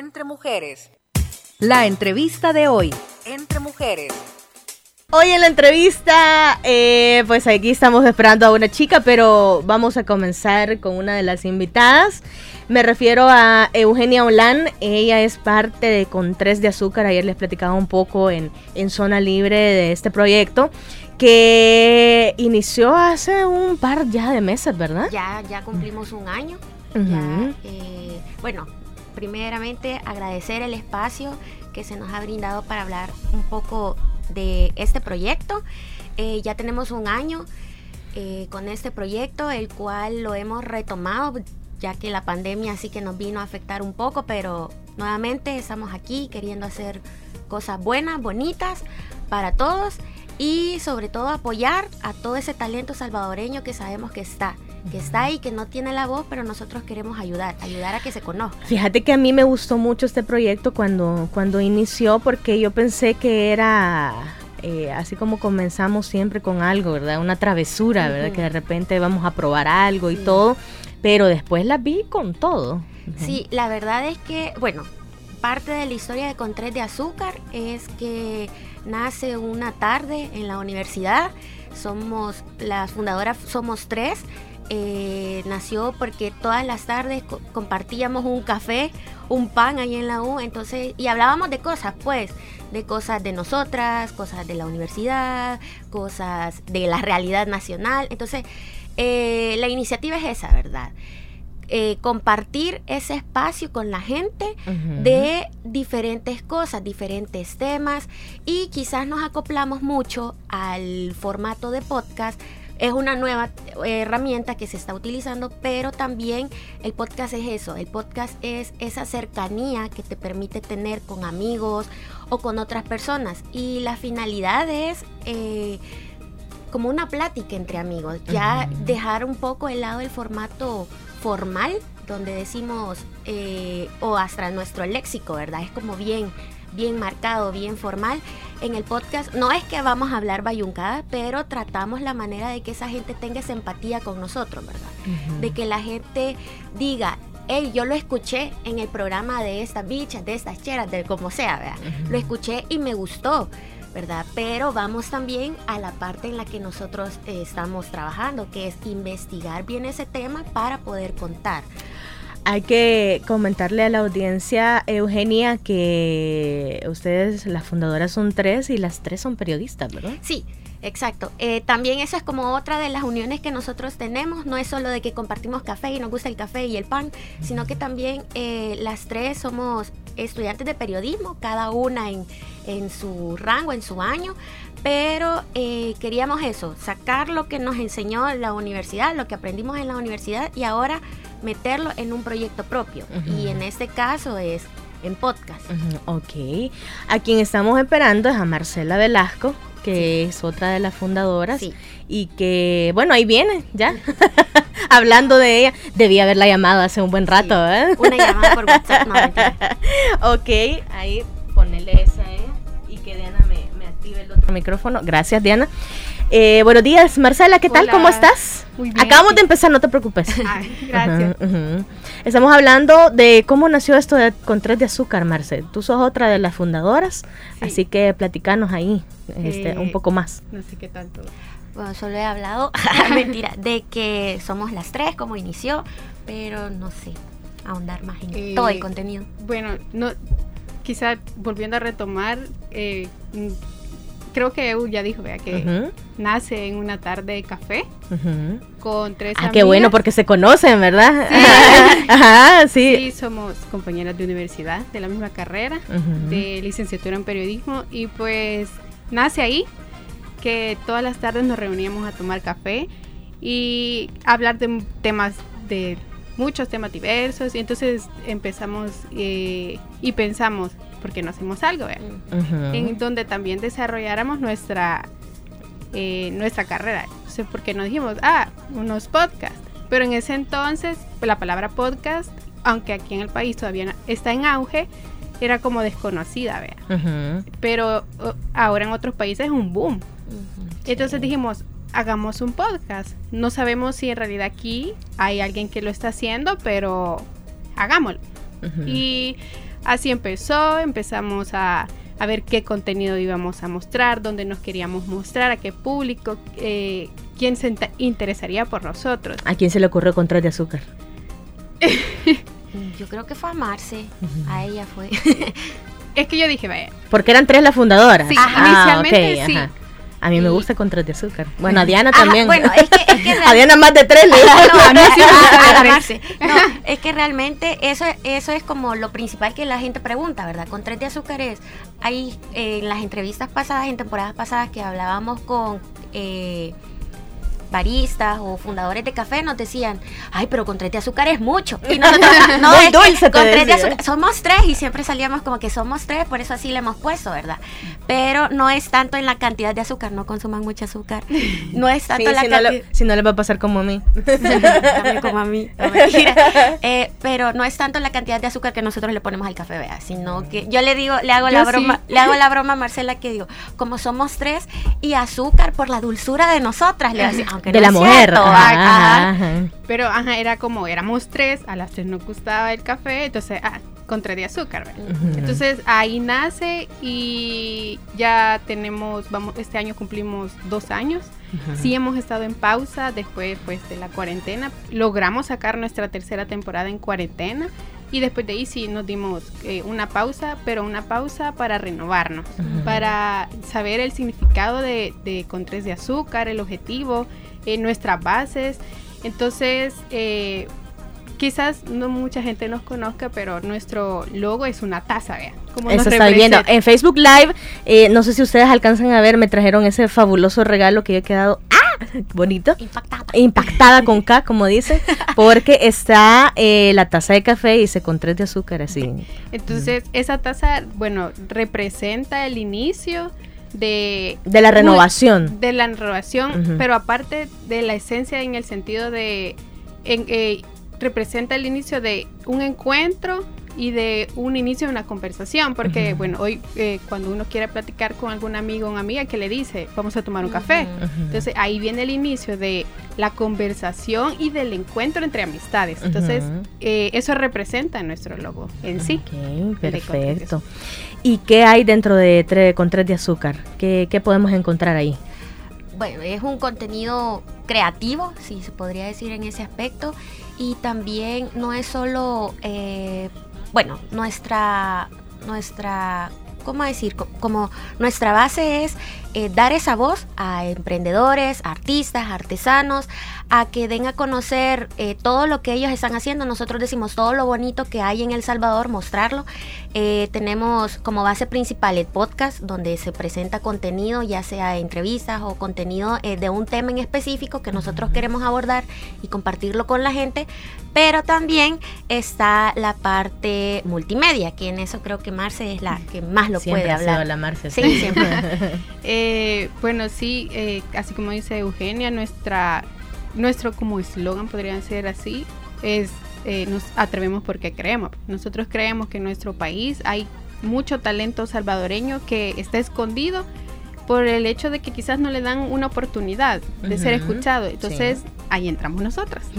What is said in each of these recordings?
Entre mujeres. La entrevista de hoy. Entre mujeres. Hoy en la entrevista, eh, pues aquí estamos esperando a una chica, pero vamos a comenzar con una de las invitadas. Me refiero a Eugenia Olán, ella es parte de Con Tres de Azúcar, ayer les platicaba un poco en, en Zona Libre de este proyecto que inició hace un par ya de meses, ¿verdad? Ya, ya cumplimos un año. ya, eh, bueno, primeramente agradecer el espacio que se nos ha brindado para hablar un poco de este proyecto. Eh, ya tenemos un año eh, con este proyecto, el cual lo hemos retomado, ya que la pandemia sí que nos vino a afectar un poco, pero nuevamente estamos aquí queriendo hacer cosas buenas, bonitas para todos y sobre todo apoyar a todo ese talento salvadoreño que sabemos que está que está ahí, que no tiene la voz, pero nosotros queremos ayudar, ayudar a que se conozca. Fíjate que a mí me gustó mucho este proyecto cuando, cuando inició, porque yo pensé que era eh, así como comenzamos siempre con algo, ¿verdad? Una travesura, ¿verdad? Que de repente vamos a probar algo y todo, pero después la vi con todo. Sí, la verdad es que, bueno, parte de la historia de Con de Azúcar es que nace una tarde en la universidad. Somos las fundadoras, somos tres. Eh, nació porque todas las tardes compartíamos un café, un pan ahí en la U, entonces, y hablábamos de cosas, pues, de cosas de nosotras, cosas de la universidad, cosas de la realidad nacional. Entonces, eh, la iniciativa es esa, ¿verdad? Eh, compartir ese espacio con la gente de diferentes cosas, diferentes temas. Y quizás nos acoplamos mucho al formato de podcast. Es una nueva herramienta que se está utilizando, pero también el podcast es eso, el podcast es esa cercanía que te permite tener con amigos o con otras personas. Y la finalidad es... Eh, como una plática entre amigos, ya dejar un poco el lado del formato formal, donde decimos, eh, o hasta nuestro léxico, ¿verdad? Es como bien, bien marcado, bien formal. En el podcast no es que vamos a hablar bayuncada, pero tratamos la manera de que esa gente tenga esa empatía con nosotros, ¿verdad? De que la gente diga, hey, yo lo escuché en el programa de estas bichas, de estas cheras, de como sea, ¿verdad? Lo escuché y me gustó. ¿Verdad? Pero vamos también a la parte en la que nosotros eh, estamos trabajando, que es investigar bien ese tema para poder contar. Hay que comentarle a la audiencia, Eugenia, que ustedes, las fundadoras, son tres y las tres son periodistas, ¿verdad? Sí, Exacto. Eh, también eso es como otra de las uniones que nosotros tenemos. No es solo de que compartimos café y nos gusta el café y el pan, sino que también eh, las tres somos estudiantes de periodismo, cada una en, en su rango, en su año. Pero eh, queríamos eso, sacar lo que nos enseñó la universidad, lo que aprendimos en la universidad y ahora meterlo en un proyecto propio. Y en este caso es en podcast. Ok. A quien estamos esperando es a Marcela Velasco, que es otra de las fundadoras. Y que, bueno, ahí viene, ya. Hablando de ella, debía haberla llamado hace un buen rato, ¿eh? Una llamada por WhatsApp, Ok, ahí ponele esa a ella y que Diana me, active el otro micrófono. Gracias, Diana. Eh, buenos días, Marcela, ¿qué tal? ¿Cómo estás? Muy bien. Acabamos de empezar, no te preocupes. gracias. Estamos hablando de cómo nació esto de, con tres de azúcar, Marcel. Tú sos otra de las fundadoras, así que platicanos ahí este, un poco más. No sé qué tanto. Bueno, solo he hablado, mentira, de que somos las tres, como inició, pero no sé, ahondar más en eh, todo el contenido. Bueno, no, quizá volviendo a retomar, eh, creo que Eu ya dijo, vea, que nace en una tarde de café con tres Ah, qué bueno, porque se conocen, ¿verdad? Sí. Ajá, sí. Sí, somos compañeras de universidad, de la misma carrera, de licenciatura en periodismo, y pues nace ahí que todas las tardes nos reuníamos a tomar café y hablar de temas de muchos temas diversos y entonces empezamos eh, y pensamos ¿por qué no hacemos algo? En donde también desarrolláramos nuestra, eh, nuestra carrera. Entonces, porque nos dijimos, ah, unos podcasts. Pero en ese entonces, la palabra podcast, aunque aquí en el país todavía está en auge, era como desconocida, vea. Pero ahora en otros países es un boom. Entonces dijimos, hagamos un podcast. No sabemos si en realidad aquí hay alguien que lo está haciendo, pero hagámoslo. Y así empezó, empezamos a, a, ver qué contenido íbamos a mostrar, dónde nos queríamos mostrar, a qué público, eh, quién se interesaría por nosotros. ¿A quién se le ocurrió Control de Azúcar? Yo creo que fue a Marce, a ella fue. es que yo dije, vaya. Porque eran tres las fundadoras. Sí, inicialmente sí. A mí me gusta Control de Azúcar. Bueno, a Diana también. bueno, es que, es que Diana más de tres le no, es que realmente eso, eso es como lo principal que la gente pregunta, ¿verdad? Con tres de azúcar es, hay en las entrevistas pasadas, en temporadas pasadas que hablábamos con... Eh, baristas o fundadores de café nos decían, ay, pero con tres de azúcar es mucho. Y nosotros, no, es dulce con tres de azúcar, somos tres y siempre salíamos como que somos tres, por eso así le hemos puesto, ¿verdad? Pero no es tanto en la cantidad de azúcar, no consuman mucho azúcar. No es tanto en la cantidad. si no le va a pasar como a mí. También como a mí. Eh, pero no es tanto la cantidad de azúcar que nosotros le ponemos al café, vea, sino que yo le digo, le hago la broma, le hago la broma a Marcela que digo, como somos tres y azúcar por la dulzura de nosotras, le de la mujer. Pero ajá, era como, éramos tres, a las tres nos gustaba el café, entonces, ah, con tres de azúcar. Entonces ahí nace y ya tenemos, vamos, este año cumplimos dos años. Sí hemos estado en pausa después pues, de la cuarentena. Logramos sacar nuestra tercera temporada en cuarentena. Y después de ahí sí nos dimos eh, una pausa, pero una pausa para renovarnos, para saber el significado de, de con tres de azúcar, el objetivo, en nuestras bases. Entonces, eh, quizás no mucha gente nos conozca, pero nuestro logo es una taza, vean. Como Eso está viendo. En Facebook Live, eh, no sé si ustedes alcanzan a ver, me trajeron ese fabuloso regalo que yo he quedado ¡ah! bonito. Impactada. Impactada con K, como dice, porque está eh, la taza de café y se con tres de azúcar así. Entonces, esa taza, bueno, representa el inicio de... De la renovación. de la renovación, pero aparte de la esencia en el sentido de... En, eh, representa el inicio de un encuentro y de un inicio de una conversación, porque bueno, hoy eh, cuando uno quiere platicar con algún amigo o una amiga que le dice, vamos a tomar un café, entonces ahí viene el inicio de la conversación y del encuentro entre amistades, entonces eh, eso representa nuestro logo en sí. perfecto. ¿Y qué hay dentro de con tres de azúcar? ¿Qué, ¿Qué podemos encontrar ahí? Bueno, es un contenido creativo, si se podría decir en ese aspecto, y también no es solo eh, bueno, nuestra, nuestra, ¿cómo decir? Como nuestra base es eh, dar esa voz a emprendedores, artistas, artesanos, a que den a conocer eh, todo lo que ellos están haciendo. Nosotros decimos todo lo bonito que hay en El Salvador, mostrarlo. Eh, tenemos como base principal el podcast, donde se presenta contenido, ya sea entrevistas o contenido de un tema en específico que nosotros queremos abordar y compartirlo con la gente. Pero también está la parte multimedia, que en eso creo que Marce es la que más lo puede hablar. la Marce. Sí, siempre. bueno, sí, así como dice Eugenia, nuestra nuestro como eslogan podría ser así, es eh, nos atrevemos porque creemos. Nosotros creemos que en nuestro país hay mucho talento salvadoreño que está escondido por el hecho de que quizás no le dan una oportunidad de ser escuchado. Entonces, ahí entramos nosotras,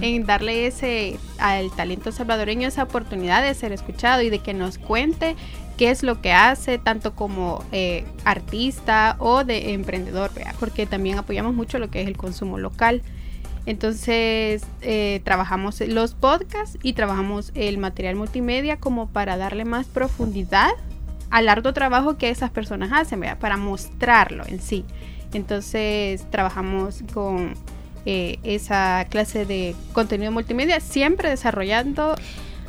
en darle ese al talento salvadoreño esa oportunidad de ser escuchado y de que nos cuente qué es lo que hace, tanto como eh, artista o de emprendedor, porque también apoyamos mucho lo que es el consumo local. Entonces, eh, trabajamos los podcasts y trabajamos el material multimedia como para darle más profundidad al largo trabajo que esas personas hacen, para mostrarlo en sí. Entonces, trabajamos con eh, esa clase de contenido multimedia, siempre desarrollando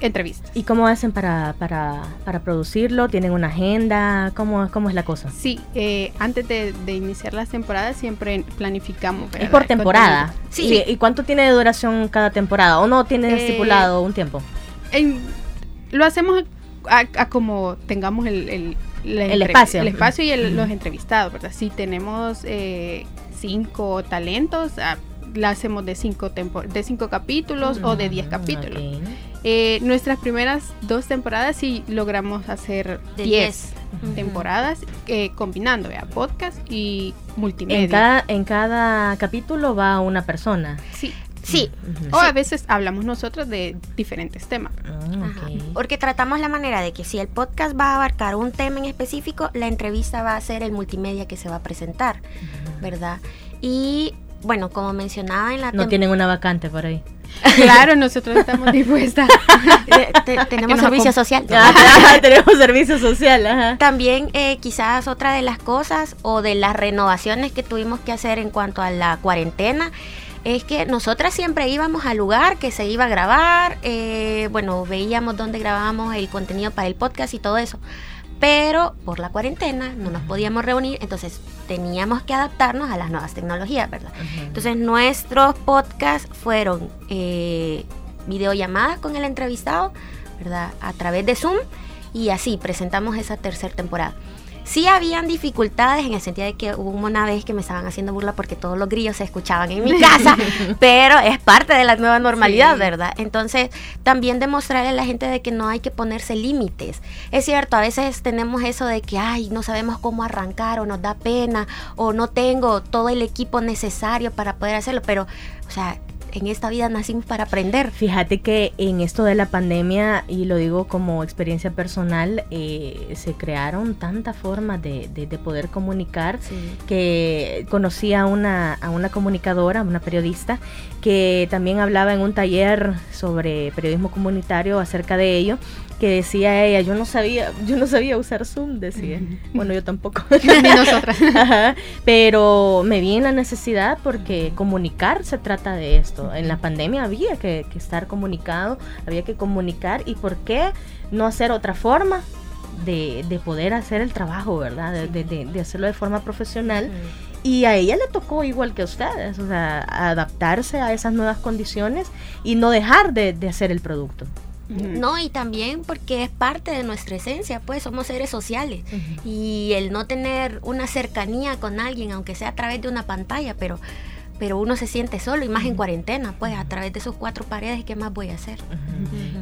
entrevistas. ¿Y cómo hacen para, para, para producirlo? ¿Tienen una agenda? ¿Cómo, cómo es la cosa? Sí, eh, antes de, iniciar las temporadas siempre planificamos. ¿Es por temporada? Sí. ¿Y, cuánto tiene de duración cada temporada? ¿O no tiene eh, estipulado un tiempo? lo hacemos a, como tengamos el, el, el espacio. El espacio y los entrevistados, ¿verdad? Si tenemos eh, cinco talentos, ah, la hacemos de cinco, de cinco capítulos o de diez capítulos. Eh, nuestras primeras dos temporadas sí logramos hacer 10 temporadas eh, combinando podcast y multimedia. En cada, en cada capítulo va una persona. Sí. Sí. O a veces hablamos nosotros de diferentes temas. Ah, Porque tratamos la manera de que si el podcast va a abarcar un tema en específico, la entrevista va a ser el multimedia que se va a presentar, ¿verdad? Y bueno, como mencionaba en la... No tienen una vacante por ahí. Claro, nosotros estamos dispuestas. tenemos servicio social. Ah, tenemos servicio social. También eh, quizás otra de las cosas o de las renovaciones que tuvimos que hacer en cuanto a la cuarentena es que nosotras siempre íbamos al lugar que se iba a grabar, eh, bueno, veíamos dónde grabábamos el contenido para el podcast y todo eso pero por la cuarentena no nos podíamos reunir, entonces teníamos que adaptarnos a las nuevas tecnologías, ¿verdad? Entonces nuestros podcasts fueron eh, videollamadas con el entrevistado, ¿verdad? A través de Zoom y así presentamos esa tercera temporada. Sí habían dificultades en el sentido de que hubo una vez que me estaban haciendo burla porque todos los grillos se escuchaban en mi casa, pero es parte de la nueva normalidad, ¿verdad? Entonces, también demostrarle a la gente de que no hay que ponerse límites. Es cierto, a veces tenemos eso de que, ay, no sabemos cómo arrancar o nos da pena o no tengo todo el equipo necesario para poder hacerlo, pero, o sea, en esta vida nacimos para aprender. Fíjate que en esto de la pandemia, y lo digo como experiencia personal, eh, se crearon tantas formas de, poder comunicar que conocí a una, a una comunicadora, una periodista, que también hablaba en un taller sobre periodismo comunitario acerca de ello que decía ella, yo no sabía, yo no sabía usar Zoom, decía. Bueno, yo tampoco. Ni nosotras. Pero me vi en la necesidad porque comunicar se trata de esto. En la pandemia había que, estar comunicado, había que comunicar y por qué no hacer otra forma de, poder hacer el trabajo, ¿verdad? De, hacerlo de forma profesional. Y a ella le tocó igual que a ustedes, o sea, adaptarse a esas nuevas condiciones y no dejar de hacer el producto. No, y también porque es parte de nuestra esencia, pues somos seres sociales. Y el no tener una cercanía con alguien, aunque sea a través de una pantalla, pero, pero uno se siente solo, y más en cuarentena, pues a través de esos cuatro paredes, ¿qué más voy a hacer?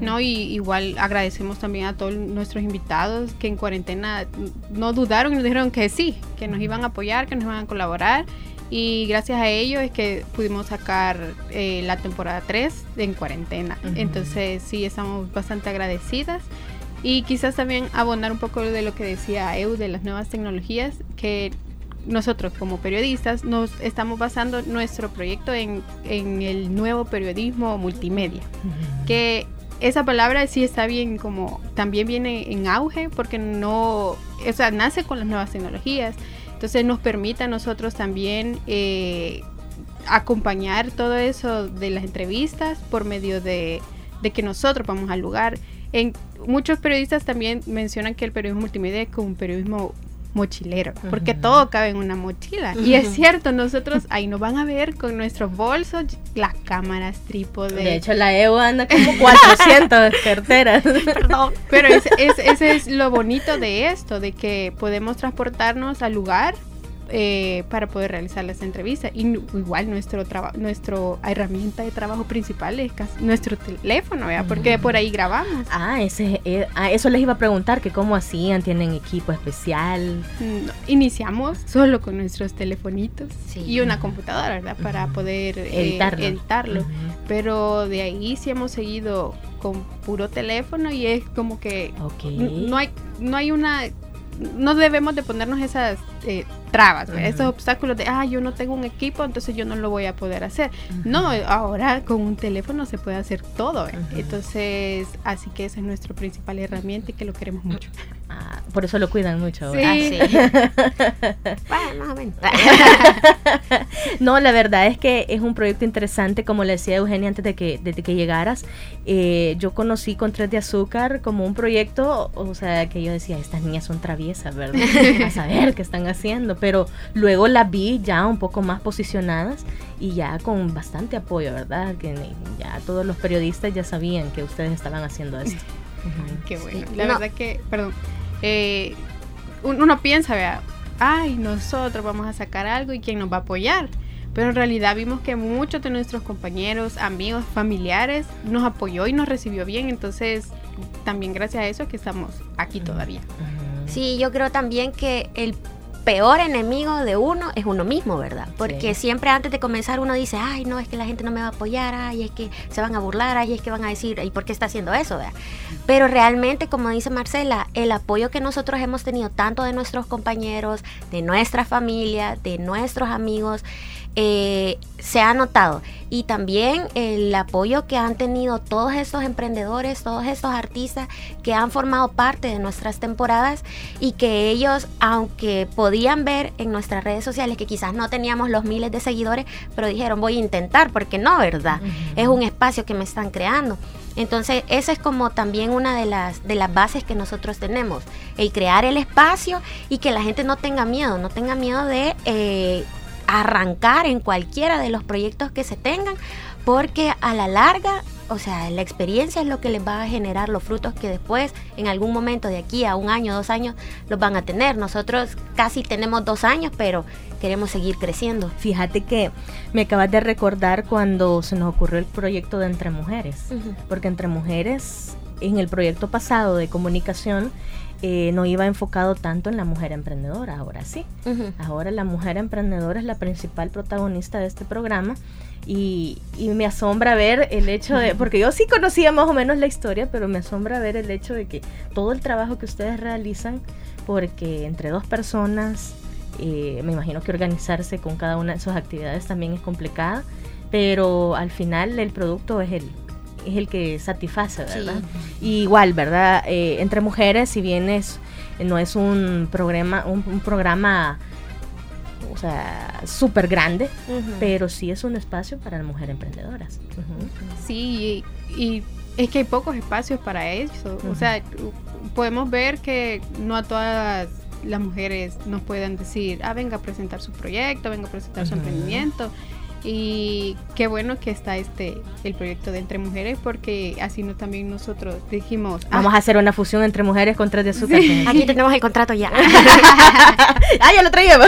No, y igual agradecemos también a todos nuestros invitados que en cuarentena no dudaron y nos dijeron que sí, que nos iban a apoyar, que nos iban a colaborar y gracias a ello es que pudimos sacar eh, la temporada 3 en cuarentena. Entonces sí, estamos bastante agradecidas. Y quizás también abonar un poco de lo que decía Eu de las nuevas tecnologías, que nosotros como periodistas nos estamos basando nuestro proyecto en, en el nuevo periodismo multimedia, que esa palabra sí está bien como también viene en auge porque no, o sea, nace con las nuevas tecnologías. Entonces nos permite a nosotros también eh, acompañar todo eso de las entrevistas por medio de, que nosotros vamos al lugar. En, muchos periodistas también mencionan que el periodismo multimedia es como un periodismo mochilero, porque todo cabe en una mochila. Y es cierto, nosotros ahí nos van a ver con nuestros bolsos, las cámaras, trípode. De hecho, la EU anda como 400 carteras. Perdón. Pero ese es lo bonito de esto, de que podemos transportarnos al lugar eh, para poder realizar las entrevistas. Y igual nuestro trabajo, nuestro herramienta de trabajo principal es nuestro teléfono, ¿verdad? Porque por ahí grabamos. Ah, ese, eh, ah, eso les iba a preguntar, que cómo hacían, tienen equipo especial. iniciamos solo con nuestros telefonitos y una computadora, ¿verdad? Para poder eh, editarlo. Pero de ahí sí hemos seguido con puro teléfono y es como que no hay no hay una no debemos de ponernos esas eh, trabas, esos obstáculos de, ah, yo no tengo un equipo, entonces yo no lo voy a poder hacer. No, ahora con un teléfono se puede hacer todo. Entonces, así que esa es nuestra principal herramienta y que lo queremos mucho. Ah, por eso lo cuidan mucho. Sí. Ah, bueno, más o menos. no, la verdad es que es un proyecto interesante, como le decía Eugenia antes de que, desde que llegaras. Eh, yo conocí con Tres de Azúcar como un proyecto, o sea, que yo decía, estas niñas son traviesas, ¿verdad? A saber qué están haciendo, pero luego las vi ya un poco más posicionadas y ya con bastante apoyo, ¿verdad? Que ya todos los periodistas ya sabían que ustedes estaban haciendo esto. Qué bueno. La verdad que, perdón, eh, uno piensa, vea, ay, nosotros vamos a sacar algo y quién nos va a apoyar. Pero en realidad vimos que muchos de nuestros compañeros, amigos, familiares nos apoyó y nos recibió bien. Entonces, también gracias a eso que estamos aquí todavía. Sí, yo creo también que el peor enemigo de uno es uno mismo, ¿verdad? Porque siempre antes de comenzar uno dice, ay, no, es que la gente no me va a apoyar, ay, es que se van a burlar, ay, es que van a decir, ¿y por qué está haciendo eso? ¿verdad? Pero realmente, como dice Marcela, el apoyo que nosotros hemos tenido tanto de nuestros compañeros, de nuestra familia, de nuestros amigos, eh, se ha notado. Y también el apoyo que han tenido todos estos emprendedores, todos estos artistas que han formado parte de nuestras temporadas y que ellos, aunque podían ver en nuestras redes sociales que quizás no teníamos los miles de seguidores, pero dijeron voy a intentar, porque no, ¿verdad? Es un espacio que me están creando. Entonces, esa es como también una de las, de las bases que nosotros tenemos, el crear el espacio y que la gente no tenga miedo, no tenga miedo de eh, arrancar en cualquiera de los proyectos que se tengan, porque a la larga, o sea, la experiencia es lo que les va a generar los frutos que después, en algún momento de aquí a un año, dos años, los van a tener. Nosotros casi tenemos dos años, pero queremos seguir creciendo. Fíjate que me acabas de recordar cuando se nos ocurrió el proyecto de Entre Mujeres, porque Entre Mujeres, en el proyecto pasado de comunicación, eh, no iba enfocado tanto en la mujer emprendedora, ahora sí. Ahora la mujer emprendedora es la principal protagonista de este programa y, me asombra ver el hecho de, porque yo sí conocía más o menos la historia, pero me asombra ver el hecho de que todo el trabajo que ustedes realizan, porque entre dos personas, eh, me imagino que organizarse con cada una de sus actividades también es complicada, pero al final el producto es el, es el que satisface, ¿verdad? igual, ¿verdad? Eh, entre mujeres, si bien es, no es un programa, un, programa o sea, súper grande, pero sí es un espacio para las mujeres emprendedoras. Sí, y, es que hay pocos espacios para eso. O sea, podemos ver que no a todas las mujeres nos pueden decir, ah, venga a presentar su proyecto, venga a presentar su emprendimiento. Y qué bueno que está este el proyecto de Entre Mujeres porque así no también nosotros dijimos ah, vamos a hacer una fusión entre mujeres con tres de azúcar. Aquí tenemos el contrato ya. ah, ya lo traíamos.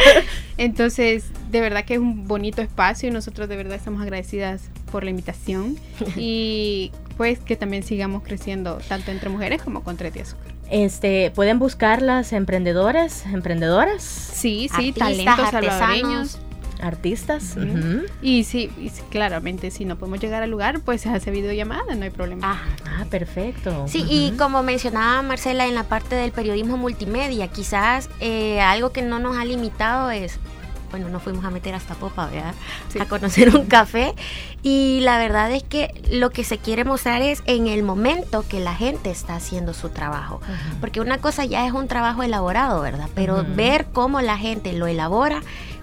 Entonces, de verdad que es un bonito espacio y nosotros de verdad estamos agradecidas por la invitación y pues que también sigamos creciendo tanto entre mujeres como con Tres de Azúcar. Este, pueden buscar las emprendedoras, emprendedoras. Sí, sí, talentos salvadoreños artistas. y, sí, claramente si no podemos llegar al lugar, pues se hace videollamada, no hay problema. Ah, ah perfecto. Sí, y como mencionaba Marcela en la parte del periodismo multimedia, quizás eh, algo que no nos ha limitado es bueno, nos fuimos a meter hasta Popa, ¿verdad? A conocer un café. Y la verdad es que lo que se quiere mostrar es en el momento que la gente está haciendo su trabajo. Porque una cosa ya es un trabajo elaborado, ¿verdad? Pero ver cómo la gente lo elabora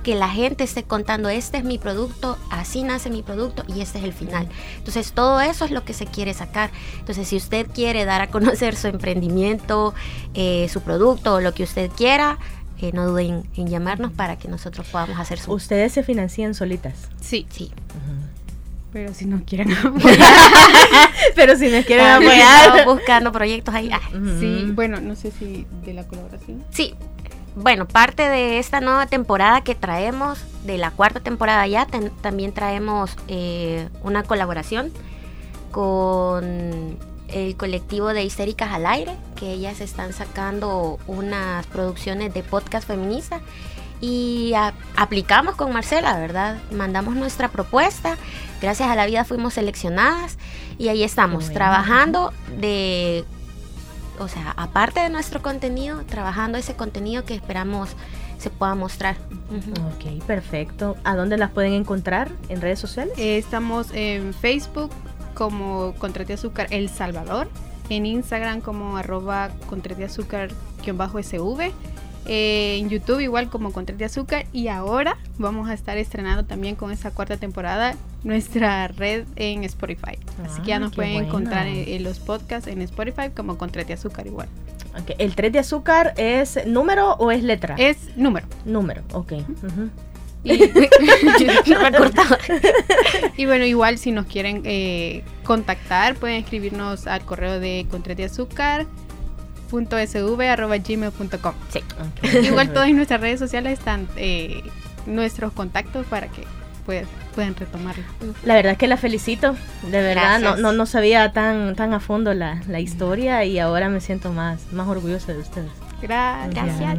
que la gente esté contando, este es mi producto, así nace mi producto y este es el final. Entonces, todo eso es lo que se quiere sacar. Entonces, si usted quiere dar a conocer su emprendimiento, eh, su producto o lo que usted quiera, eh, no duden en llamarnos para que nosotros podamos hacer su... ¿Ustedes se financian solitas? Sí. Sí. Pero si no quieren Pero si nos quieren apoyar. buscando proyectos ahí. Sí, bueno, no sé si de la colaboración. Sí, bueno, parte de esta nueva temporada que traemos, de la cuarta temporada ya, también traemos eh, una colaboración con el colectivo de Histéricas al Aire, que ellas están sacando unas producciones de podcast feminista y aplicamos con Marcela, ¿verdad? Mandamos nuestra propuesta, gracias a la vida fuimos seleccionadas y ahí estamos, trabajando de o sea, aparte de nuestro contenido, trabajando ese contenido que esperamos se pueda mostrar. Ok, perfecto. ¿A dónde las pueden encontrar? ¿En redes sociales? Eh, estamos en Facebook como Contrate Azúcar El Salvador, en Instagram como arroba Contrate Azúcar-SV eh, en YouTube igual como con de azúcar y ahora vamos a estar estrenando también con esta cuarta temporada nuestra red en Spotify. Así que ya ah, nos pueden encontrar en, los podcasts en Spotify como con de azúcar igual. ¿El 3 de azúcar es número o es letra? Es número. Número, ok. y, bueno, igual si nos quieren eh, contactar, pueden escribirnos al correo de Contres de Azúcar sv.gmail.com. Sí. Igual todas nuestras redes sociales están eh, nuestros contactos para que puedan retomarlo. La verdad es que la felicito, de verdad, no, no, no, sabía tan, tan a fondo la, la, historia y ahora me siento más, más orgullosa de ustedes. Gracias.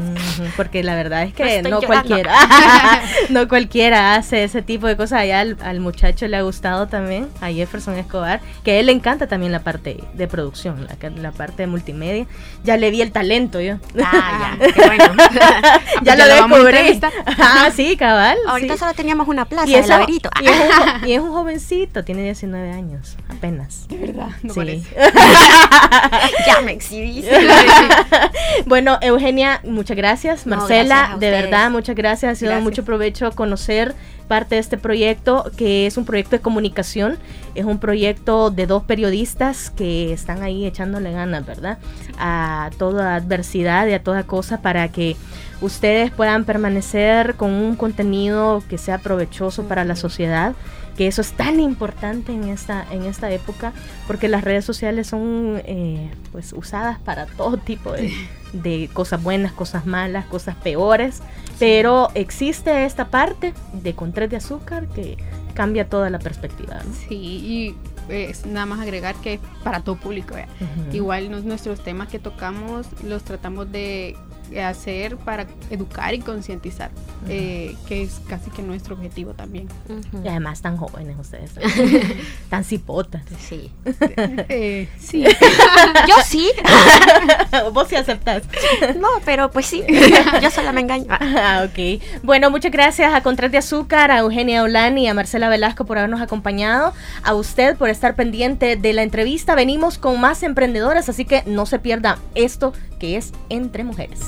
Porque la verdad es que no, cualquiera, no cualquiera hace ese tipo de cosas. Allá al, muchacho le ha gustado también, a Jefferson Escobar, que a él le encanta también la parte de producción, la, la parte de multimedia. Ya le vi el talento yo. Ah, ya, qué bueno. ya, lo descubrí. ah, sí, cabal. Ahorita solo teníamos una plaza y, es un, y es un jovencito, tiene 19 años, apenas. De verdad, no sí. ya me exhibiste. bueno, Eugenia, muchas gracias. Marcela, de verdad, muchas gracias. Ha sido mucho provecho conocer parte de este proyecto, que es un proyecto de comunicación, es un proyecto de dos periodistas que están ahí echándole ganas, ¿verdad? A toda adversidad y a toda cosa para que ustedes puedan permanecer con un contenido que sea provechoso para la sociedad que eso es tan importante en esta, en esta época, porque las redes sociales son eh, pues usadas para todo tipo de, cosas buenas, cosas malas, cosas peores, pero existe esta parte de con tres de azúcar que cambia toda la perspectiva. Sí, y es nada más agregar que para todo público. Igual nuestros temas que tocamos los tratamos de hacer para educar y concientizar, eh, que es casi que nuestro objetivo también. Y además tan jóvenes ustedes, tan cipotas. Sí. Eh, sí. Yo sí. Vos sí aceptas. No, pero pues sí, yo solo me engaño. Ah, ok. Bueno, muchas gracias a Contrat de Azúcar, a Eugenia Olani y a Marcela Velasco por habernos acompañado, a usted por estar pendiente de la entrevista. Venimos con más emprendedoras, así que no se pierda esto que es Entre Mujeres.